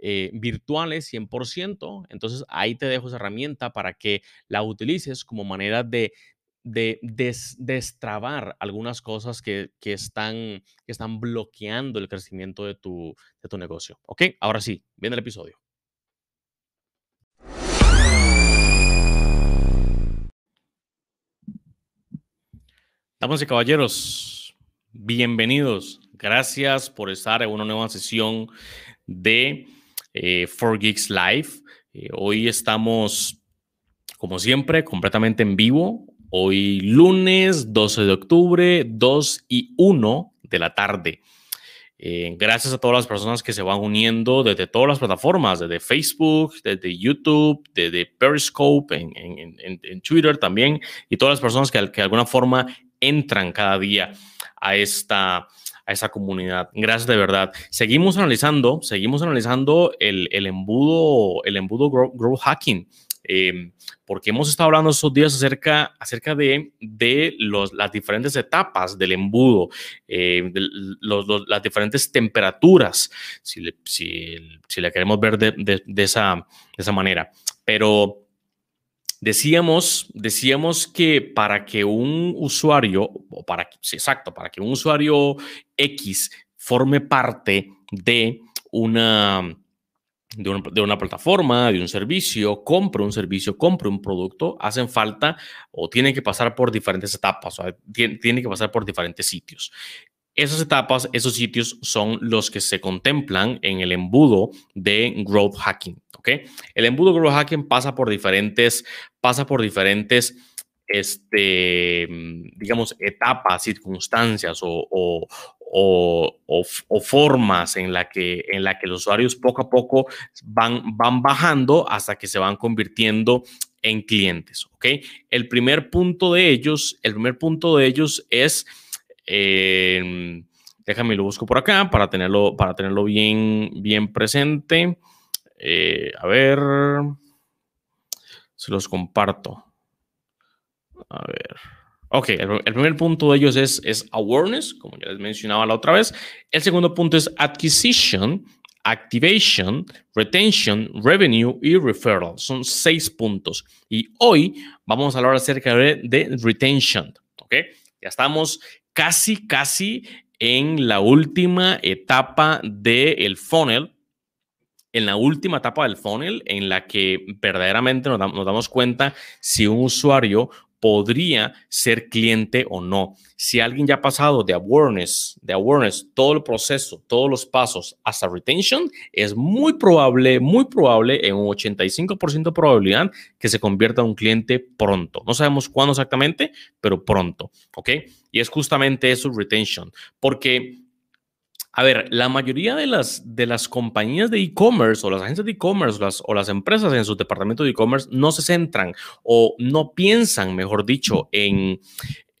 eh, virtuales 100%. Entonces ahí te dejo esa herramienta para que la utilices como manera de, de destrabar algunas cosas que, que, están, están bloqueando el crecimiento de tu, de tu negocio. ¿Ok? Ahora sí, viene el episodio. Damas y caballeros, bienvenidos. Gracias por estar en una nueva sesión de eh, 4Geeks Live. Eh, hoy estamos, como siempre, completamente en vivo. Hoy lunes 12 de octubre, 2 y 1 de la tarde. Eh, gracias a todas las personas que se van uniendo desde todas las plataformas, desde Facebook, desde YouTube, desde Periscope, en, en, Twitter también, y todas las personas que de alguna forma entran cada día a esta, a esa comunidad. Gracias de verdad. Seguimos analizando, seguimos analizando el, el embudo, el embudo growth, hacking. Eh, porque hemos estado hablando estos días acerca, acerca de, de los, las diferentes etapas del embudo, de los, los, las diferentes temperaturas, si le, si, si le queremos ver de, de, esa, de esa manera. Pero Decíamos, decíamos que para que un usuario, o para, sí, exacto, para que un usuario X forme parte de una, de una, plataforma, de un servicio, compre un servicio, compre un producto, hacen falta o tienen que pasar por diferentes etapas, o que pasar por diferentes sitios. Esas etapas, esos sitios son los que se contemplan en el embudo de growth hacking. El embudo growth hacking pasa por diferentes, pasa por diferentes, este, digamos, etapas, circunstancias o, formas en la, que, en la que los usuarios poco a poco van, van bajando hasta que se van convirtiendo en clientes, ¿ok? El primer punto de ellos, el primer punto de ellos es eh, déjame lo busco por acá para tenerlo, para tenerlo bien, bien presente. Eh, a ver, se los comparto. A ver. Ok, el, primer punto de ellos es, es awareness, como ya les mencionaba la otra vez. El segundo punto es acquisition, activation, retention, revenue y referral. Son seis puntos. Y hoy vamos a hablar acerca de, de retention. Ok, ya estamos casi, casi en la última etapa del funnel, en la última etapa del funnel en la que verdaderamente nos, damos cuenta si un usuario podría ser cliente o no. Si alguien ya ha pasado de awareness, de awareness, todo el proceso, todos los pasos hasta retention, es muy probable, muy probable, en un 85% de probabilidad que se convierta en un cliente pronto. No sabemos cuándo exactamente, pero pronto, ¿ok? Y es justamente eso, retention, porque a ver, la mayoría de las, de las compañías de e-commerce o las agencias de e-commerce o las empresas en su departamento de e-commerce no se centran o no piensan, mejor dicho, en,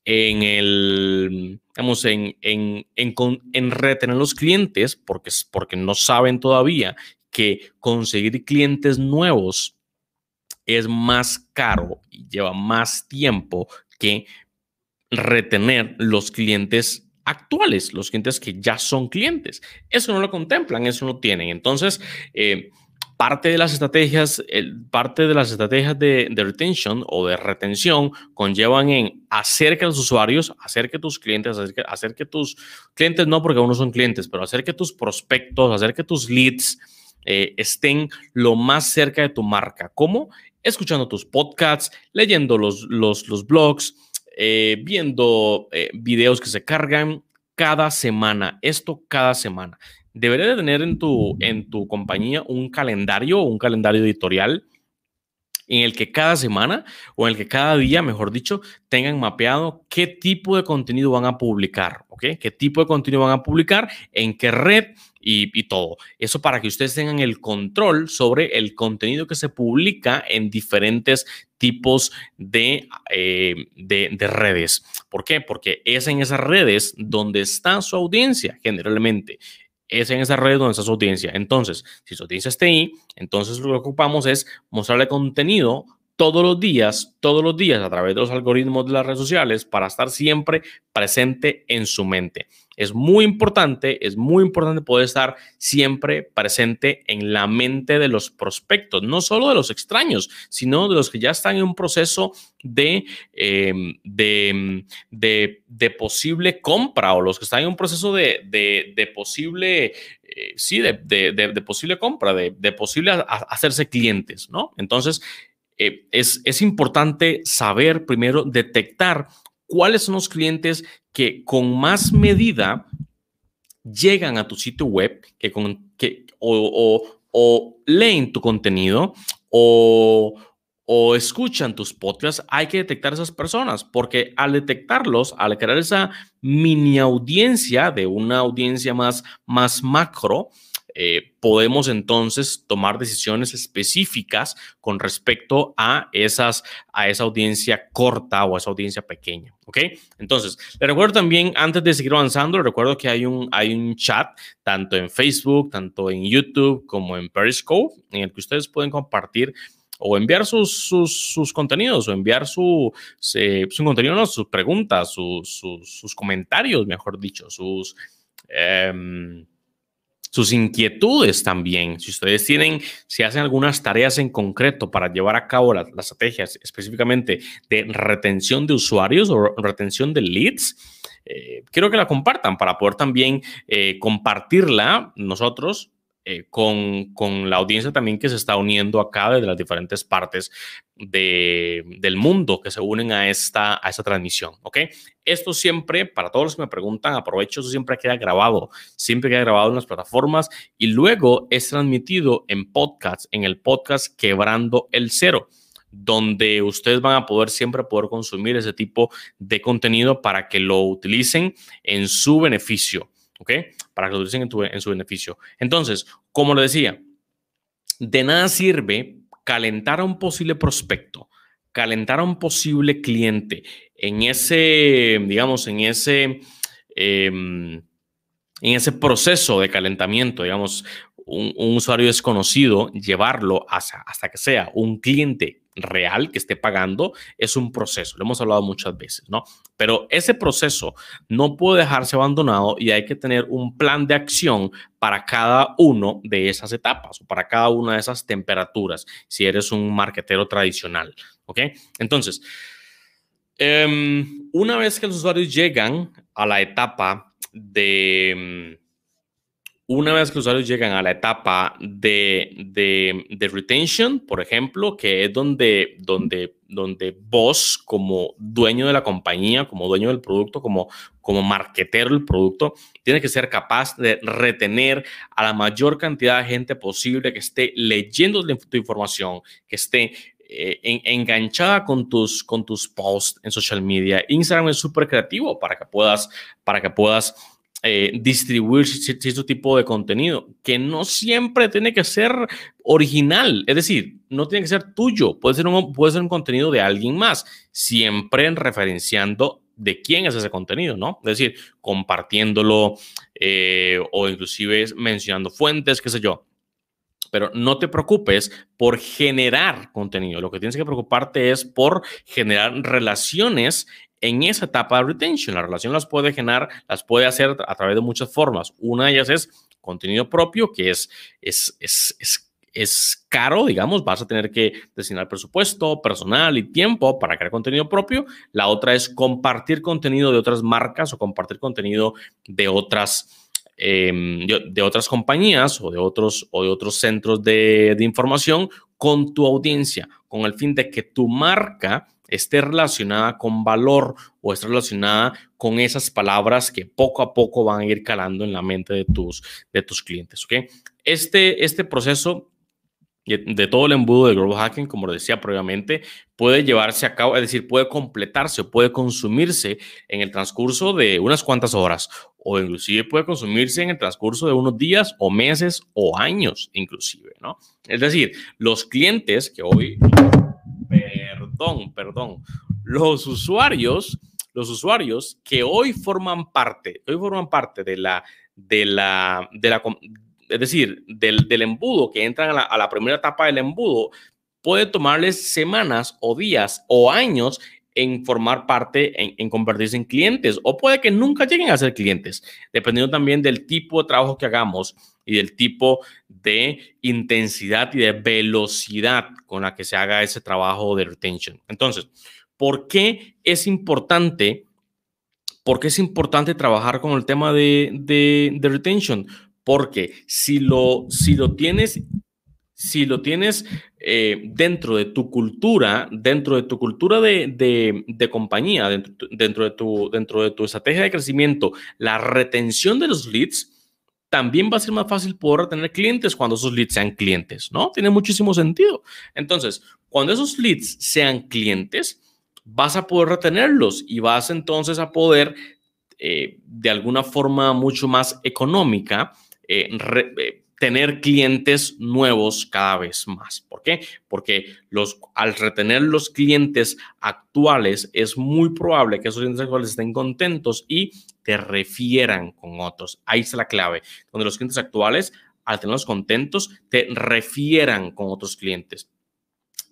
en el, digamos, en, en, en, en retener los clientes porque, porque no saben todavía que conseguir clientes nuevos es más caro y lleva más tiempo que retener los clientes actuales, los clientes que ya son clientes. Eso no lo contemplan, eso no tienen. Entonces, eh, parte de las estrategias, parte de las estrategias de, retention o de retención conllevan en hacer que los usuarios, hacer que tus clientes, hacer que, tus clientes no porque uno son clientes, pero hacer que tus prospectos, hacer que tus leads eh, estén lo más cerca de tu marca. ¿Cómo? Escuchando tus podcasts, leyendo los, los, los blogs, eh, viendo eh, videos que se cargan cada semana. Esto cada semana. Debería de tener en tu, en tu compañía un calendario un calendario editorial en el que cada semana o en el que cada día, mejor dicho, tengan mapeado qué tipo de contenido van a publicar, ¿ok? ¿Qué tipo de contenido van a publicar, en qué red y, todo. Eso para que ustedes tengan el control sobre el contenido que se publica en diferentes tipos de, eh, de, de, redes. ¿Por qué? Porque es en esas redes donde está su audiencia generalmente. Es en esas redes donde está su audiencia. Entonces, si su audiencia está ahí, entonces lo que ocupamos es mostrarle contenido todos los días, todos los días a través de los algoritmos de las redes sociales para estar siempre presente en su mente. Es muy importante, es muy importante poder estar siempre presente en la mente de los prospectos, no solo de los extraños, sino de los que ya están en un proceso de, em, de, de, posible compra o los que están en un proceso de, de posible, eh, sí, de, posible compra, de, posible hacerse clientes, ¿no? Entonces, eh, es, es importante saber primero detectar cuáles son los clientes que con más medida llegan a tu sitio web, que, con, que o, leen tu contenido o, o escuchan tus podcasts, hay que detectar esas personas, porque al detectarlos, al crear esa mini audiencia de una audiencia más, más macro, eh, podemos entonces tomar decisiones específicas con respecto a, esas, a esa audiencia corta o a esa audiencia pequeña. ¿Ok? Entonces, le recuerdo también, antes de seguir avanzando, le recuerdo que hay un, hay un chat tanto en Facebook, tanto en YouTube como en Periscope, en el que ustedes pueden compartir o enviar sus, sus, contenidos o enviar su, su contenido, no, sus preguntas, sus, sus, comentarios, mejor dicho, sus... Em, sus inquietudes también. Si ustedes tienen, si hacen algunas tareas en concreto para llevar a cabo las, estrategias específicamente de retención de usuarios o retención de leads, eh, quiero que la compartan para poder también eh, compartirla nosotros eh, con, con, la audiencia también que se está uniendo acá desde las diferentes partes de, del mundo que se unen a esta, a esta transmisión, ¿ok? Esto siempre, para todos los que me preguntan, aprovecho, eso siempre queda grabado, siempre queda grabado en las plataformas y luego es transmitido en podcast, en el podcast Quebrando el Cero donde ustedes van a poder siempre poder consumir ese tipo de contenido para que lo utilicen en su beneficio. ¿Ok? Para que lo utilicen en, su beneficio. Entonces, como le decía, de nada sirve calentar a un posible prospecto, calentar a un posible cliente en ese, digamos, en ese, em, en ese proceso de calentamiento, digamos, un, usuario desconocido, llevarlo hasta, hasta que sea un cliente real que esté pagando es un proceso, lo hemos hablado muchas veces, ¿no? Pero ese proceso no puede dejarse abandonado y hay que tener un plan de acción para cada uno de esas etapas o para cada una de esas temperaturas, si eres un marketero tradicional, ¿ok? Entonces, em, una vez que los usuarios llegan a la etapa de una vez que los usuarios llegan a la etapa de, de, retention, por ejemplo, que es donde, donde, donde vos como dueño de la compañía, como dueño del producto, como, como marketero del producto, tienes que ser capaz de retener a la mayor cantidad de gente posible que esté leyendo tu información, que esté eh, enganchada con tus, con tus posts en social media. Instagram es súper creativo para que puedas, para que puedas eh, distribuir cierto tipo de contenido, que no siempre tiene que ser original, es decir, no tiene que ser tuyo, puede ser un, puede ser un contenido de alguien más, siempre referenciando de quién es ese contenido, ¿no? Es decir, compartiéndolo eh, o inclusive mencionando fuentes, qué sé yo. Pero no te preocupes por generar contenido. Lo que tienes que preocuparte es por generar relaciones en esa etapa de retention. La relación las puede generar, las puede hacer a través de muchas formas. Una de ellas es contenido propio, que es, es, es, es, caro, digamos, vas a tener que destinar presupuesto, personal y tiempo para crear contenido propio. La otra es compartir contenido de otras marcas o compartir contenido de otras, em, de otras compañías o de otros, o de otros centros de, de información con tu audiencia, con el fin de que tu marca esté relacionada con valor o esté relacionada con esas palabras que poco a poco van a ir calando en la mente de tus, de tus clientes. ¿okay? Este, este proceso de todo el embudo de Global Hacking, como lo decía previamente, puede llevarse a cabo, es decir, puede completarse o puede consumirse en el transcurso de unas cuantas horas o inclusive puede consumirse en el transcurso de unos días o meses o años inclusive, ¿no? Es decir, los clientes que hoy perdón, perdón, los usuarios, los usuarios que hoy forman parte, hoy forman parte de la, de la, de la, es decir, del, del embudo, que entran a la, a la, primera etapa del embudo, puede tomarles semanas o días o años en formar parte, en, convertirse en clientes, o puede que nunca lleguen a ser clientes, dependiendo también del tipo de trabajo que hagamos y del tipo de intensidad y de velocidad con la que se haga ese trabajo de retention. Entonces, ¿por qué es importante? ¿Por qué es importante trabajar con el tema de, de, de retention? Porque si lo, si lo tienes si lo tienes eh, dentro de tu cultura, dentro de tu cultura de, de, compañía, dentro, de tu, dentro de tu estrategia de crecimiento, la retención de los leads, también va a ser más fácil poder retener clientes cuando esos leads sean clientes, ¿no? Tiene muchísimo sentido. Entonces, cuando esos leads sean clientes, vas a poder retenerlos y vas entonces a poder, eh, de alguna forma mucho más económica, eh, eh, tener clientes nuevos cada vez más. ¿Por qué? Porque los, al retener los clientes actuales es muy probable que esos clientes actuales estén contentos y te refieran con otros. Ahí está la clave, donde los clientes actuales, al tenerlos contentos, te refieran con otros clientes.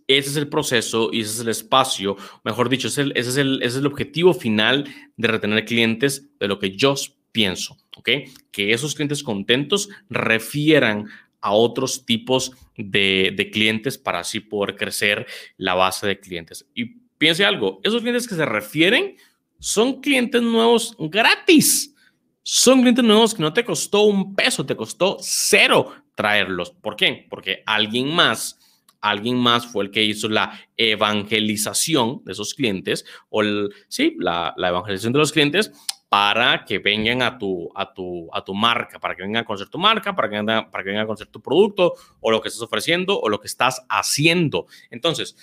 Ese es el proceso y ese es el espacio, mejor dicho, ese es el, ese es el objetivo final de retener clientes de lo que yo pienso, ¿ok? Que esos clientes contentos refieran a otros tipos de, de, clientes para así poder crecer la base de clientes. Y piense algo, esos clientes que se refieren son clientes nuevos gratis. Son clientes nuevos que no te costó un peso, te costó cero traerlos. ¿Por qué? Porque alguien más, alguien más fue el que hizo la evangelización de esos clientes o sí, la, la evangelización de los clientes para que vengan a tu, a tu, a tu marca, para que vengan a conocer tu marca, para que, vengan, para que vengan a conocer tu producto o lo que estás ofreciendo o lo que estás haciendo. Entonces,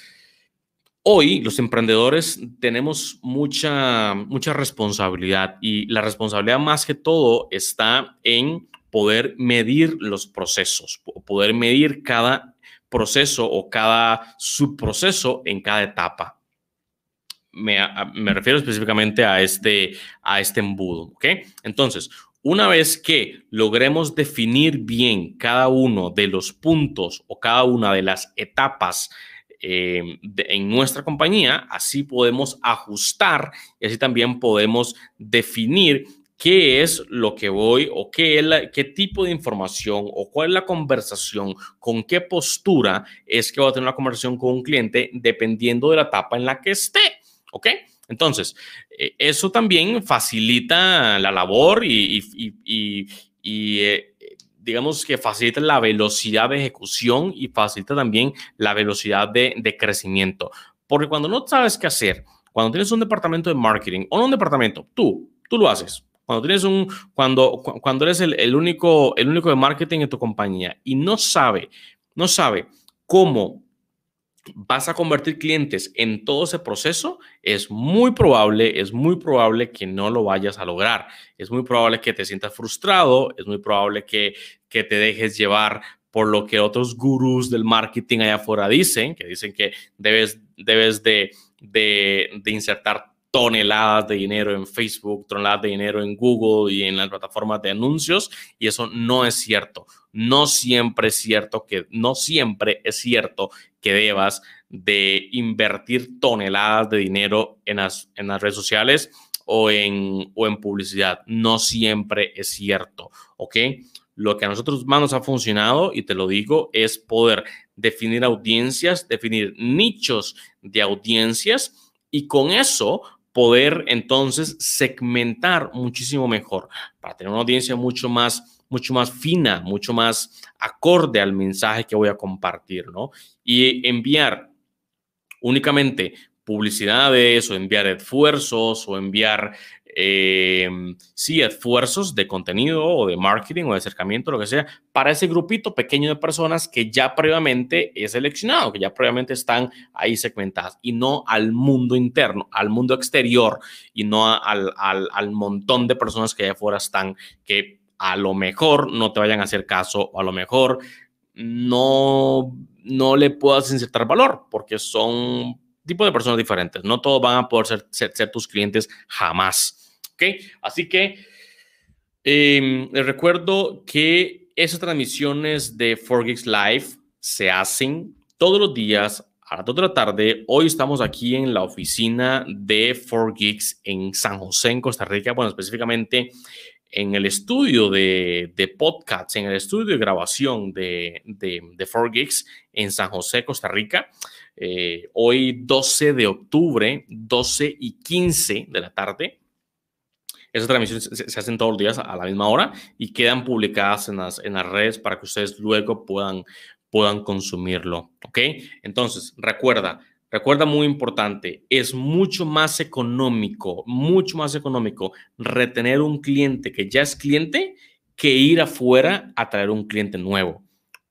hoy los emprendedores tenemos mucha, mucha responsabilidad y la responsabilidad más que todo está en poder medir los procesos, poder medir cada proceso o cada subproceso en cada etapa me, refiero específicamente a este, a este embudo. Entonces, una vez que logremos definir bien cada uno de los puntos o cada una de las etapas eh, en nuestra compañía, así podemos ajustar y así también podemos definir qué es lo que voy o qué, es la, qué tipo de información o cuál es la conversación, con qué postura es que voy a tener una conversación con un cliente dependiendo de la etapa en la que esté. ¿Ok? Entonces, eh, eso también facilita la labor y, eh, digamos que facilita la velocidad de ejecución y facilita también la velocidad de, de crecimiento. Porque cuando no sabes qué hacer, cuando tienes un departamento de marketing o no un departamento, tú, tú lo haces. Cuando tienes un, cuando, cuando eres el, el, único, el único de marketing en tu compañía y no sabe, no sabe cómo vas a convertir clientes en todo ese proceso, es muy probable, es muy probable que no lo vayas a lograr. Es muy probable que te sientas frustrado, es muy probable que, que te dejes llevar por lo que otros gurús del marketing allá afuera dicen, que dicen que debes, debes de, de, de insertar toneladas de dinero en Facebook, toneladas de dinero en Google y en las plataformas de anuncios, y eso no es cierto. No siempre es cierto que, no siempre es cierto que debas de invertir toneladas de dinero en las, en las redes sociales o en, o en publicidad. No siempre es cierto, ¿ok? Lo que a nosotros más nos ha funcionado, y te lo digo, es poder definir audiencias, definir nichos de audiencias y con eso poder entonces segmentar muchísimo mejor para tener una audiencia mucho más, mucho más fina, mucho más acorde al mensaje que voy a compartir, ¿no? Y enviar únicamente publicidades o enviar esfuerzos o enviar eh, sí, esfuerzos de contenido o de marketing o de acercamiento, lo que sea, para ese grupito pequeño de personas que ya previamente es seleccionado, que ya previamente están ahí segmentadas y no al mundo interno, al mundo exterior y no al, al, al montón de personas que allá afuera están que a lo mejor no te vayan a hacer caso o a lo mejor no, no le puedas insertar valor porque son tipo de personas diferentes. No todos van a poder ser, tus clientes jamás. ¿Ok? Así que eh, les recuerdo que esas transmisiones de 4Geeks Live se hacen todos los días a las 2 de la tarde. Hoy estamos aquí en la oficina de 4Geeks en San José, en Costa Rica. Bueno, específicamente en el estudio de, de podcasts, en el estudio de grabación de, de, de 4Geeks en San José, Costa Rica. Eh, hoy 12 de octubre, 12 y 15 de la tarde. Esas transmisiones se, se, hacen todos los días a la misma hora y quedan publicadas en las, en las redes para que ustedes luego puedan, puedan consumirlo. ¿Ok? Entonces, recuerda, recuerda muy importante, es mucho más económico, mucho más económico retener un cliente que ya es cliente que ir afuera a traer un cliente nuevo.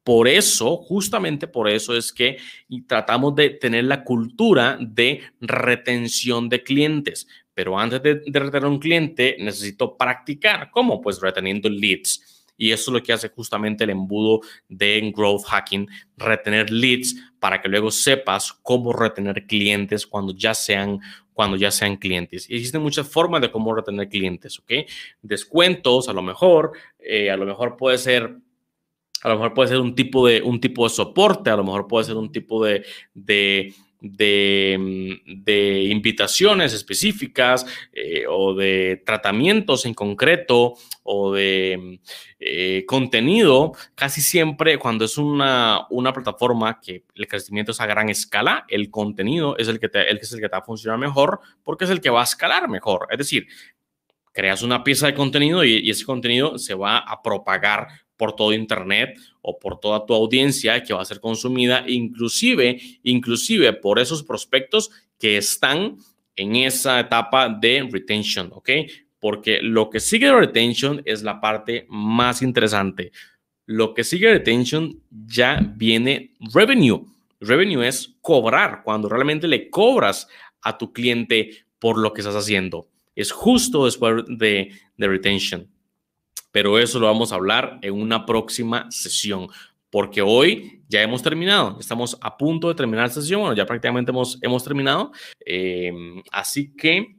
Por eso, justamente por eso es que tratamos de tener la cultura de retención de clientes. Pero antes de, retener un cliente, necesito practicar. ¿Cómo? Pues reteniendo leads. Y eso es lo que hace justamente el embudo de Growth Hacking, retener leads para que luego sepas cómo retener clientes cuando ya sean cuando ya sean clientes. Existen muchas formas de cómo retener clientes, ¿ok? Descuentos, a lo mejor, eh, a lo mejor puede ser a lo mejor puede ser un tipo de, un tipo de soporte, a lo mejor puede ser un tipo de, de, de, mm, invitaciones específicas eh, o de tratamientos en concreto o de mm, eh, contenido. Casi siempre cuando es una, una plataforma que el crecimiento es a gran escala, el contenido es el que, te, el es el que te va a funcionar mejor porque es el que va a escalar mejor. Es decir, creas una pieza de contenido y ese contenido se va a propagar por todo Internet o por toda tu audiencia que va a ser consumida, inclusive, inclusive por esos prospectos que están en esa etapa de retention, ¿ok? Porque lo que sigue de retention es la parte más interesante. Lo que sigue de retention ya viene revenue. Revenue es cobrar, cuando realmente le cobras a tu cliente por lo que estás haciendo. Es justo después de, de retention pero eso lo vamos a hablar en una próxima sesión, porque hoy ya hemos terminado, estamos a punto de terminar la sesión, bueno, ya prácticamente hemos, hemos terminado, eh, así que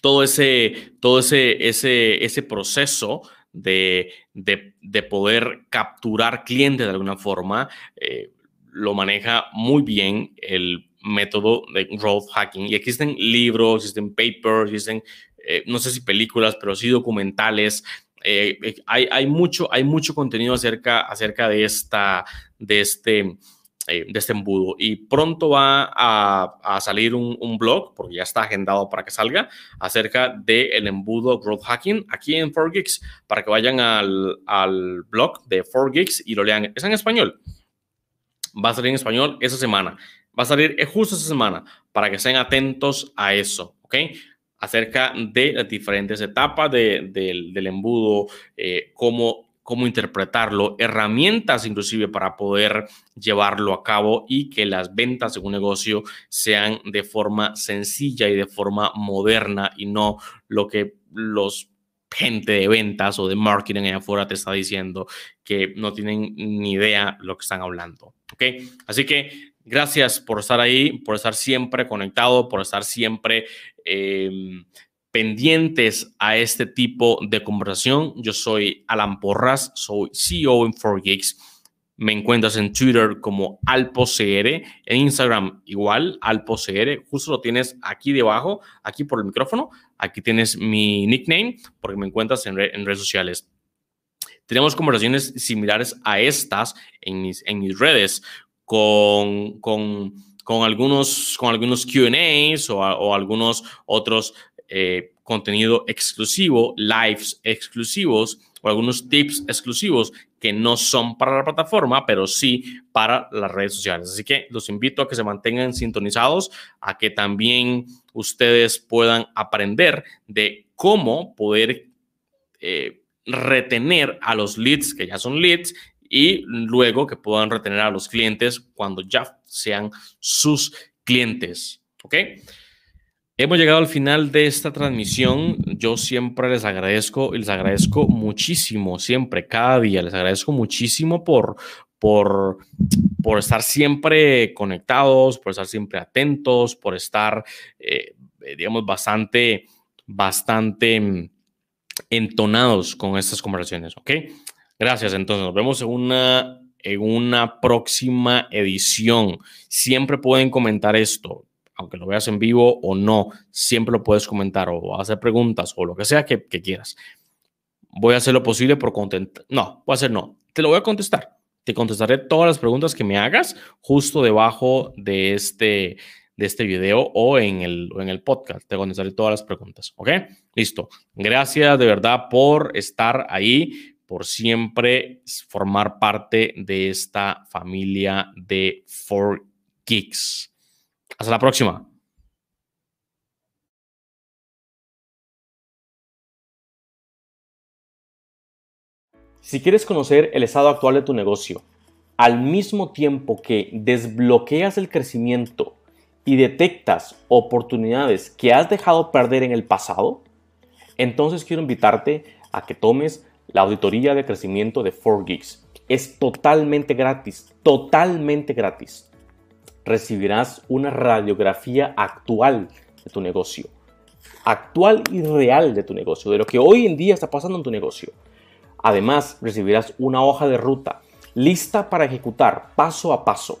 todo ese, todo ese, ese, ese proceso de, de, de, poder capturar clientes de alguna forma, eh, lo maneja muy bien el método de growth hacking. Y existen libros, existen papers, existen, eh, no sé si películas, pero sí documentales eh, eh, hay, mucho, contenido acerca, de, esta, de, este, eh, de este embudo. Y pronto va a, salir un, blog, porque ya está agendado para que salga, acerca del embudo Growth Hacking aquí en 4Geeks, para que vayan al, al blog de 4Geeks y lo lean. Es en español. Va a salir en español esa semana. Va a salir justo esa semana para que estén atentos a eso, ¿ok? Acerca de las diferentes etapas del embudo, eh, cómo cómo interpretarlo, herramientas inclusive para poder llevarlo a cabo y que las ventas de un negocio sean de forma sencilla y de forma moderna y no lo que los gente de ventas o de marketing allá afuera te está diciendo que no tienen ni idea lo que están hablando. ¿Ok? Así que gracias por estar ahí, por estar siempre conectado, por estar siempre em, pendientes a este tipo de conversación. Yo soy Alan Porras, soy CEO en 4Geeks. Me encuentras en Twitter como AlpoCR, en Instagram igual, AlpoCR. Justo lo tienes aquí debajo, aquí por el micrófono. Aquí tienes mi nickname porque me encuentras en, redes sociales. Tenemos conversaciones similares a estas en mis, en mis redes con, con, con algunos, con algunos QAs o, o algunos otros eh, contenido exclusivo, lives exclusivos o algunos tips exclusivos que no son para la plataforma, pero sí para las redes sociales. Así que los invito a que se mantengan sintonizados, a que también ustedes puedan aprender de cómo poder eh, retener a los leads que ya son leads y luego que puedan retener a los clientes cuando ya sean sus clientes. ¿Ok? Hemos llegado al final de esta transmisión. Yo siempre les agradezco y les agradezco muchísimo, siempre, cada día. Les agradezco muchísimo por, por, por estar siempre conectados, por estar siempre atentos, por estar, eh, digamos, bastante, bastante entonados con estas conversaciones. ¿Ok? Gracias. Entonces, nos vemos en una, en una próxima edición. Siempre pueden comentar esto aunque lo veas en vivo o no, siempre lo puedes comentar o hacer preguntas o lo que sea que, quieras. Voy a hacer lo posible por contentar. No, voy a hacer no. Te lo voy a contestar. Te contestaré todas las preguntas que me hagas justo debajo de este, de este video o en, el, en el podcast. Te contestaré todas las preguntas. ¿Ok? Listo. Gracias de verdad por estar ahí, por siempre formar parte de esta familia de 4 Geeks. Hasta la próxima. Si quieres conocer el estado actual de tu negocio, al mismo tiempo que desbloqueas el crecimiento y detectas oportunidades que has dejado perder en el pasado, entonces quiero invitarte a que tomes la auditoría de crecimiento de 4Geeks. Es totalmente gratis, totalmente gratis recibirás una radiografía actual de tu negocio. Actual y real de tu negocio, de lo que hoy en día está pasando en tu negocio. Además, recibirás una hoja de ruta lista para ejecutar paso a paso.